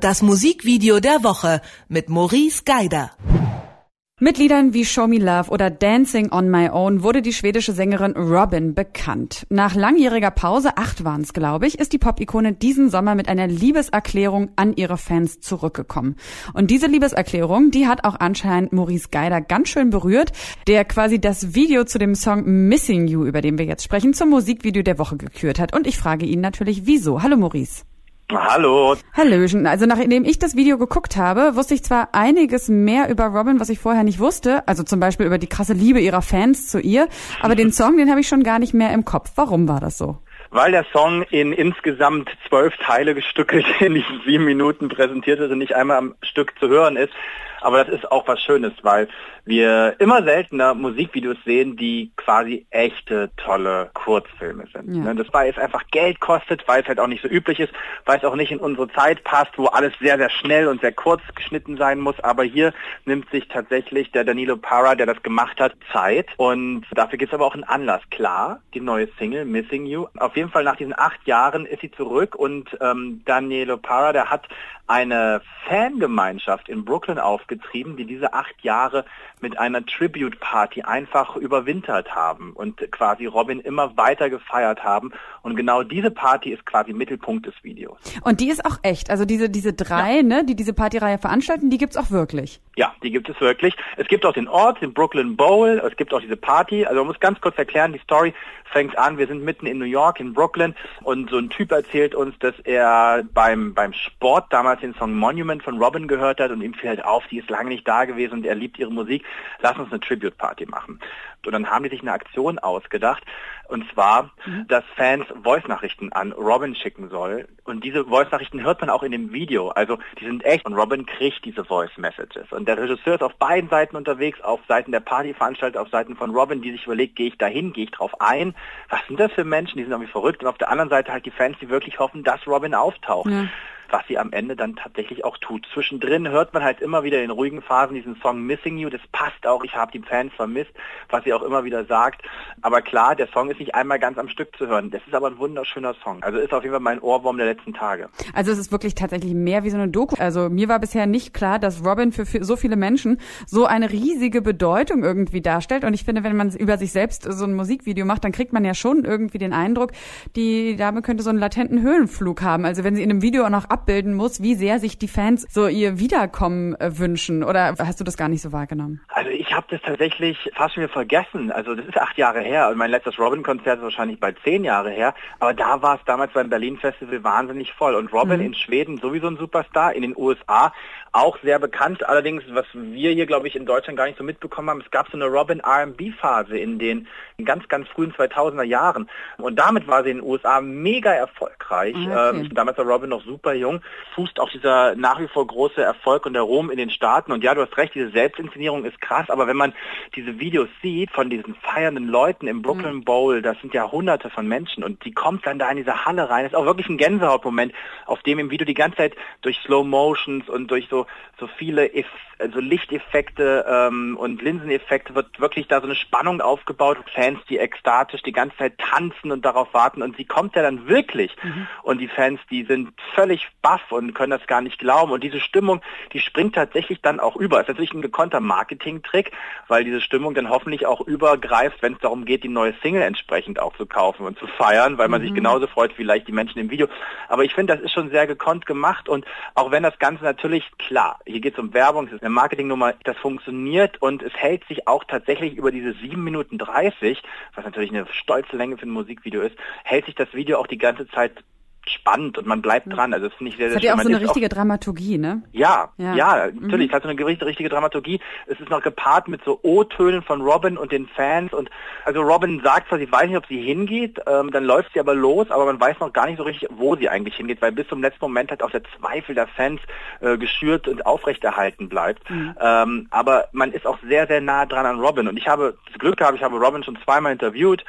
Das Musikvideo der Woche mit Maurice Geider. Mit Liedern wie Show Me Love oder Dancing on My Own wurde die schwedische Sängerin Robin bekannt. Nach langjähriger Pause, acht waren es, glaube ich, ist die Pop-Ikone diesen Sommer mit einer Liebeserklärung an ihre Fans zurückgekommen. Und diese Liebeserklärung, die hat auch anscheinend Maurice Geider ganz schön berührt, der quasi das Video zu dem Song Missing You, über den wir jetzt sprechen, zum Musikvideo der Woche gekürt hat. Und ich frage ihn natürlich, wieso? Hallo Maurice. Hallo. Hallöchen. Also nachdem ich das Video geguckt habe, wusste ich zwar einiges mehr über Robin, was ich vorher nicht wusste, also zum Beispiel über die krasse Liebe ihrer Fans zu ihr, aber den Song, den habe ich schon gar nicht mehr im Kopf. Warum war das so? Weil der Song in insgesamt zwölf Teile gestückelt in diesen sieben Minuten präsentiert ist und nicht einmal am Stück zu hören ist. Aber das ist auch was Schönes, weil wir immer seltener Musikvideos sehen, die quasi echte, tolle Kurzfilme sind. Ja. Ne, das, weil es einfach Geld kostet, weil es halt auch nicht so üblich ist, weil es auch nicht in unsere Zeit passt, wo alles sehr, sehr schnell und sehr kurz geschnitten sein muss. Aber hier nimmt sich tatsächlich der Danilo Para, der das gemacht hat, Zeit. Und dafür gibt es aber auch einen Anlass. Klar, die neue Single Missing You. Auf jeden Fall nach diesen acht Jahren ist sie zurück und ähm, Danilo Para, der hat eine Fangemeinschaft in Brooklyn aufgetrieben, die diese acht Jahre mit einer Tribute Party einfach überwintert haben und quasi Robin immer weiter gefeiert haben. Und genau diese Party ist quasi Mittelpunkt des Videos. Und die ist auch echt. Also diese, diese drei, ja. ne, die diese Partyreihe veranstalten, die gibt's auch wirklich. Ja, die gibt es wirklich. Es gibt auch den Ort, den Brooklyn Bowl. Es gibt auch diese Party. Also man muss ganz kurz erklären, die Story fängt an. Wir sind mitten in New York, in Brooklyn. Und so ein Typ erzählt uns, dass er beim, beim Sport damals den Song Monument von Robin gehört hat und ihm fällt auf, die ist lange nicht da gewesen und er liebt ihre Musik lass uns eine Tribute Party machen. Und dann haben die sich eine Aktion ausgedacht, und zwar, mhm. dass Fans Voice-Nachrichten an Robin schicken soll. Und diese Voice-Nachrichten hört man auch in dem Video. Also die sind echt. Und Robin kriegt diese Voice-Messages. Und der Regisseur ist auf beiden Seiten unterwegs, auf Seiten der Partyveranstalter, auf Seiten von Robin, die sich überlegt, gehe ich dahin, gehe ich drauf ein? Was sind das für Menschen? Die sind irgendwie verrückt. Und auf der anderen Seite halt die Fans, die wirklich hoffen, dass Robin auftaucht. Ja was sie am Ende dann tatsächlich auch tut. Zwischendrin hört man halt immer wieder in ruhigen Phasen diesen Song Missing You, das passt auch, ich habe die Fans vermisst, was sie auch immer wieder sagt. Aber klar, der Song ist nicht einmal ganz am Stück zu hören. Das ist aber ein wunderschöner Song. Also ist auf jeden Fall mein Ohrwurm der letzten Tage. Also es ist wirklich tatsächlich mehr wie so eine Doku. Also mir war bisher nicht klar, dass Robin für, so viele Menschen so eine riesige Bedeutung irgendwie darstellt. Und ich finde, wenn man über sich selbst so ein Musikvideo macht, dann kriegt man ja schon irgendwie den Eindruck, die Dame könnte so einen latenten Höhenflug haben. Also wenn sie in einem Video auch noch abbilden muss, wie sehr sich die Fans so ihr Wiederkommen äh, wünschen. Oder hast du das gar nicht so wahrgenommen? Also ich habe das tatsächlich fast schon wieder vergessen. Also das ist acht Jahre her und mein letztes Robin-Konzert ist wahrscheinlich bald zehn Jahre her. Aber da war es damals beim Berlin-Festival wahnsinnig voll. Und Robin mhm. in Schweden sowieso ein Superstar, in den USA auch sehr bekannt. Allerdings, was wir hier, glaube ich, in Deutschland gar nicht so mitbekommen haben, es gab so eine Robin R&B-Phase in den ganz, ganz frühen 2000er Jahren. Und damit war sie in den USA mega erfolgreich. Ah, okay. Ähm, damals war Robin noch super jung. Fußt auch dieser nach wie vor große Erfolg und der Ruhm in den Staaten. Und ja, du hast recht, diese Selbstinszenierung ist krass. Aber wenn man diese Videos sieht von diesen feiernden Leuten im Brooklyn mhm. Bowl, das sind ja hunderte von Menschen. Und die kommt dann da in diese Halle rein. Das ist auch wirklich ein Gänsehautmoment, auf dem im Video die ganze Zeit durch Slow Motions und durch so so, viele Eff also Lichteffekte ähm, und Linseneffekte wird wirklich da so eine Spannung aufgebaut. Fans, die ekstatisch die ganze Zeit tanzen und darauf warten und sie kommt ja dann wirklich. Mhm. Und die Fans, die sind völlig baff und können das gar nicht glauben. Und diese Stimmung, die springt tatsächlich dann auch über. Das ist natürlich ein gekonnter Marketing-Trick, weil diese Stimmung dann hoffentlich auch übergreift, wenn es darum geht, die neue Single entsprechend auch zu kaufen und zu feiern, weil man mhm. sich genauso freut, vielleicht die Menschen im Video. Aber ich finde, das ist schon sehr gekonnt gemacht und auch wenn das Ganze natürlich klar, hier geht es um Werbung, es ist eine Marketingnummer, das funktioniert und es hält sich auch tatsächlich über diese 7 Minuten 30, was natürlich eine stolze Länge für ein Musikvideo ist, hält sich das Video auch die ganze Zeit spannend und man bleibt dran. Also das finde ich sehr, sehr das hat ja auch so eine richtige auch, Dramaturgie, ne? Ja, ja, ja natürlich. Mhm. Hat so eine richtige, richtige Dramaturgie. Es ist noch gepaart mit so O-Tönen von Robin und den Fans. Und also Robin sagt zwar, sie weiß nicht, ob sie hingeht, ähm, dann läuft sie aber los, aber man weiß noch gar nicht so richtig, wo sie eigentlich hingeht, weil bis zum letzten Moment hat auch der Zweifel der Fans äh, geschürt und aufrechterhalten bleibt. Mhm. Ähm, aber man ist auch sehr, sehr nah dran an Robin. Und ich habe das Glück gehabt, ich habe Robin schon zweimal interviewt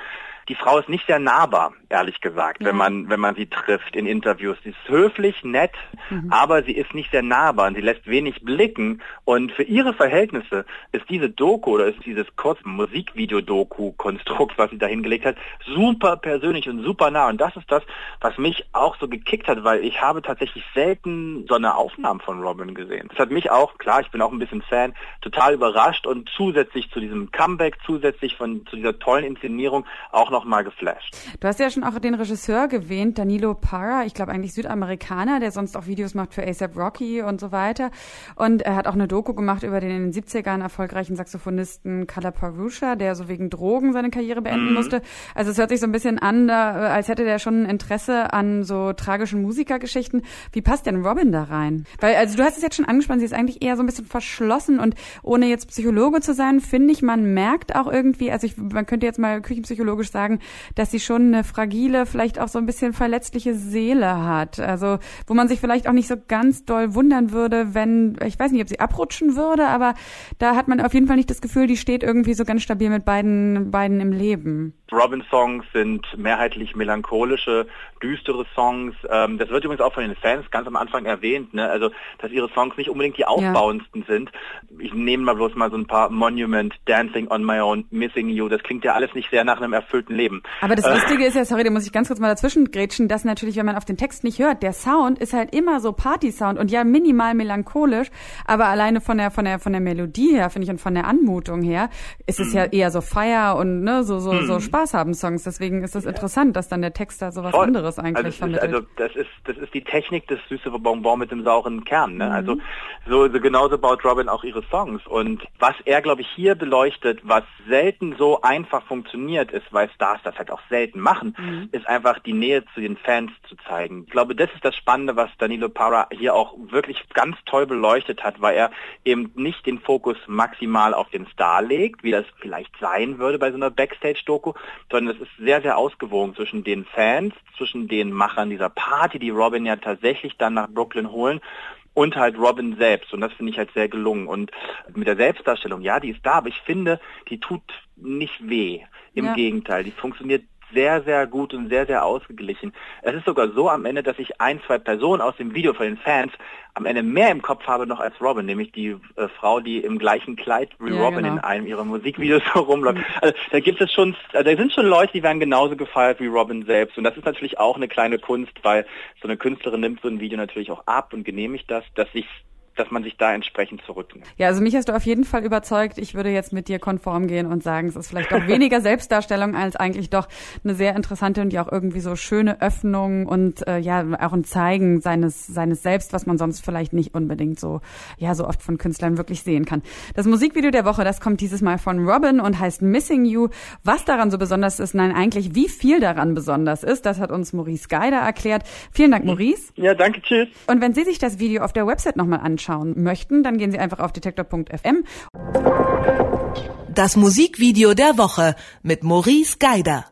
die Frau ist nicht sehr nahbar, ehrlich gesagt, ja. wenn man wenn man sie trifft in Interviews. Sie ist höflich, nett, mhm. aber sie ist nicht sehr nahbar und sie lässt wenig blicken. Und für ihre Verhältnisse ist diese Doku oder ist dieses kurze Musikvideo-Doku-Konstrukt, was sie da hingelegt hat, super persönlich und super nah. Und das ist das, was mich auch so gekickt hat, weil ich habe tatsächlich selten so eine Aufnahme von Robin gesehen. Das hat mich auch, klar, ich bin auch ein bisschen Fan, total überrascht und zusätzlich zu diesem Comeback, zusätzlich von zu dieser tollen Inszenierung auch nochmal geflasht. Du hast ja schon auch den Regisseur gewähnt, Danilo Parra, ich glaube eigentlich Südamerikaner, der sonst auch Videos macht für ASAP Rocky und so weiter. Und er hat auch eine Doku gemacht über den in den 70ern erfolgreichen Saxophonisten Kala Parusha, der so wegen Drogen seine Karriere beenden mhm. musste. Also es hört sich so ein bisschen an, als hätte der schon Interesse an so tragischen Musikergeschichten. Wie passt denn Robin da rein? Weil, also du hast es jetzt schon angesprochen, sie ist eigentlich eher so ein bisschen verschlossen und ohne jetzt Psychologe zu sein, finde ich, man merkt auch irgendwie, also ich, man könnte jetzt mal küchenpsychologisch sagen, dass sie schon eine fragile, vielleicht auch so ein bisschen verletzliche Seele hat. Also, wo man sich vielleicht auch nicht so ganz doll wundern würde, wenn, ich weiß nicht, ob sie abrutschen würde, aber da hat man auf jeden Fall nicht das Gefühl, die steht irgendwie so ganz stabil mit beiden, beiden im Leben. Robin-Songs sind mehrheitlich melancholische, düstere Songs. Ähm, das wird übrigens auch von den Fans ganz am Anfang erwähnt, ne? also dass ihre Songs nicht unbedingt die aufbauendsten ja. sind. Ich nehme mal bloß mal so ein paar Monument, Dancing on My Own, Missing You. Das klingt ja alles nicht sehr nach einem erfüllten Leben. Aber das Lustige ist ja, sorry, da muss ich ganz kurz mal dazwischen grätschen, dass natürlich, wenn man auf den Text nicht hört, der Sound ist halt immer so Party-Sound und ja minimal melancholisch, aber alleine von der von der von der Melodie her, finde ich, und von der Anmutung her, ist es ja eher so Feier und ne, so so so Spaß Spaß haben Songs. Deswegen ist es ja. interessant, dass dann der Text da sowas Voll. anderes eigentlich also vermittelt. Ist, also das ist das ist die Technik des süße Bonbon mit dem sauren Kern. Ne? Mhm. Also so, so genauso baut Robin auch ihre Songs. Und was er, glaube ich, hier beleuchtet, was selten so einfach funktioniert ist, weil Stars das halt auch selten machen, mhm. ist einfach die Nähe zu den Fans zu zeigen. Ich glaube, das ist das Spannende, was Danilo Parra hier auch wirklich ganz toll beleuchtet hat, weil er eben nicht den Fokus maximal auf den Star legt, wie das vielleicht sein würde bei so einer Backstage-Doku, sondern es ist sehr, sehr ausgewogen zwischen den Fans, zwischen den Machern dieser Party, die Robin ja tatsächlich dann nach Brooklyn holen und halt Robin selbst. Und das finde ich halt sehr gelungen. Und mit der Selbstdarstellung, ja, die ist da, aber ich finde, die tut nicht weh. Im ja. Gegenteil, die funktioniert sehr, sehr gut und sehr, sehr ausgeglichen. Es ist sogar so am Ende, dass ich ein, zwei Personen aus dem Video von den Fans am Ende mehr im Kopf habe noch als Robin, nämlich die äh, Frau, die im gleichen Kleid wie ja, Robin genau. in einem ihrer Musikvideos so rumläuft. Also da gibt es schon, also, da sind schon Leute, die werden genauso gefeiert wie Robin selbst. Und das ist natürlich auch eine kleine Kunst, weil so eine Künstlerin nimmt so ein Video natürlich auch ab und genehmigt das, dass sich dass man sich da entsprechend zurücknimmt. Ja, also mich hast du auf jeden Fall überzeugt. Ich würde jetzt mit dir konform gehen und sagen, es ist vielleicht auch weniger Selbstdarstellung als eigentlich doch eine sehr interessante und ja auch irgendwie so schöne Öffnung und äh, ja auch ein Zeigen seines seines Selbst, was man sonst vielleicht nicht unbedingt so ja so oft von Künstlern wirklich sehen kann. Das Musikvideo der Woche, das kommt dieses Mal von Robin und heißt Missing You. Was daran so besonders ist, nein, eigentlich wie viel daran besonders ist, das hat uns Maurice Geider erklärt. Vielen Dank, Maurice. Ja, danke, tschüss. Und wenn Sie sich das Video auf der Website nochmal anschauen, anschauen möchten, dann gehen Sie einfach auf detektor.fm. Das Musikvideo der Woche mit Maurice Geider.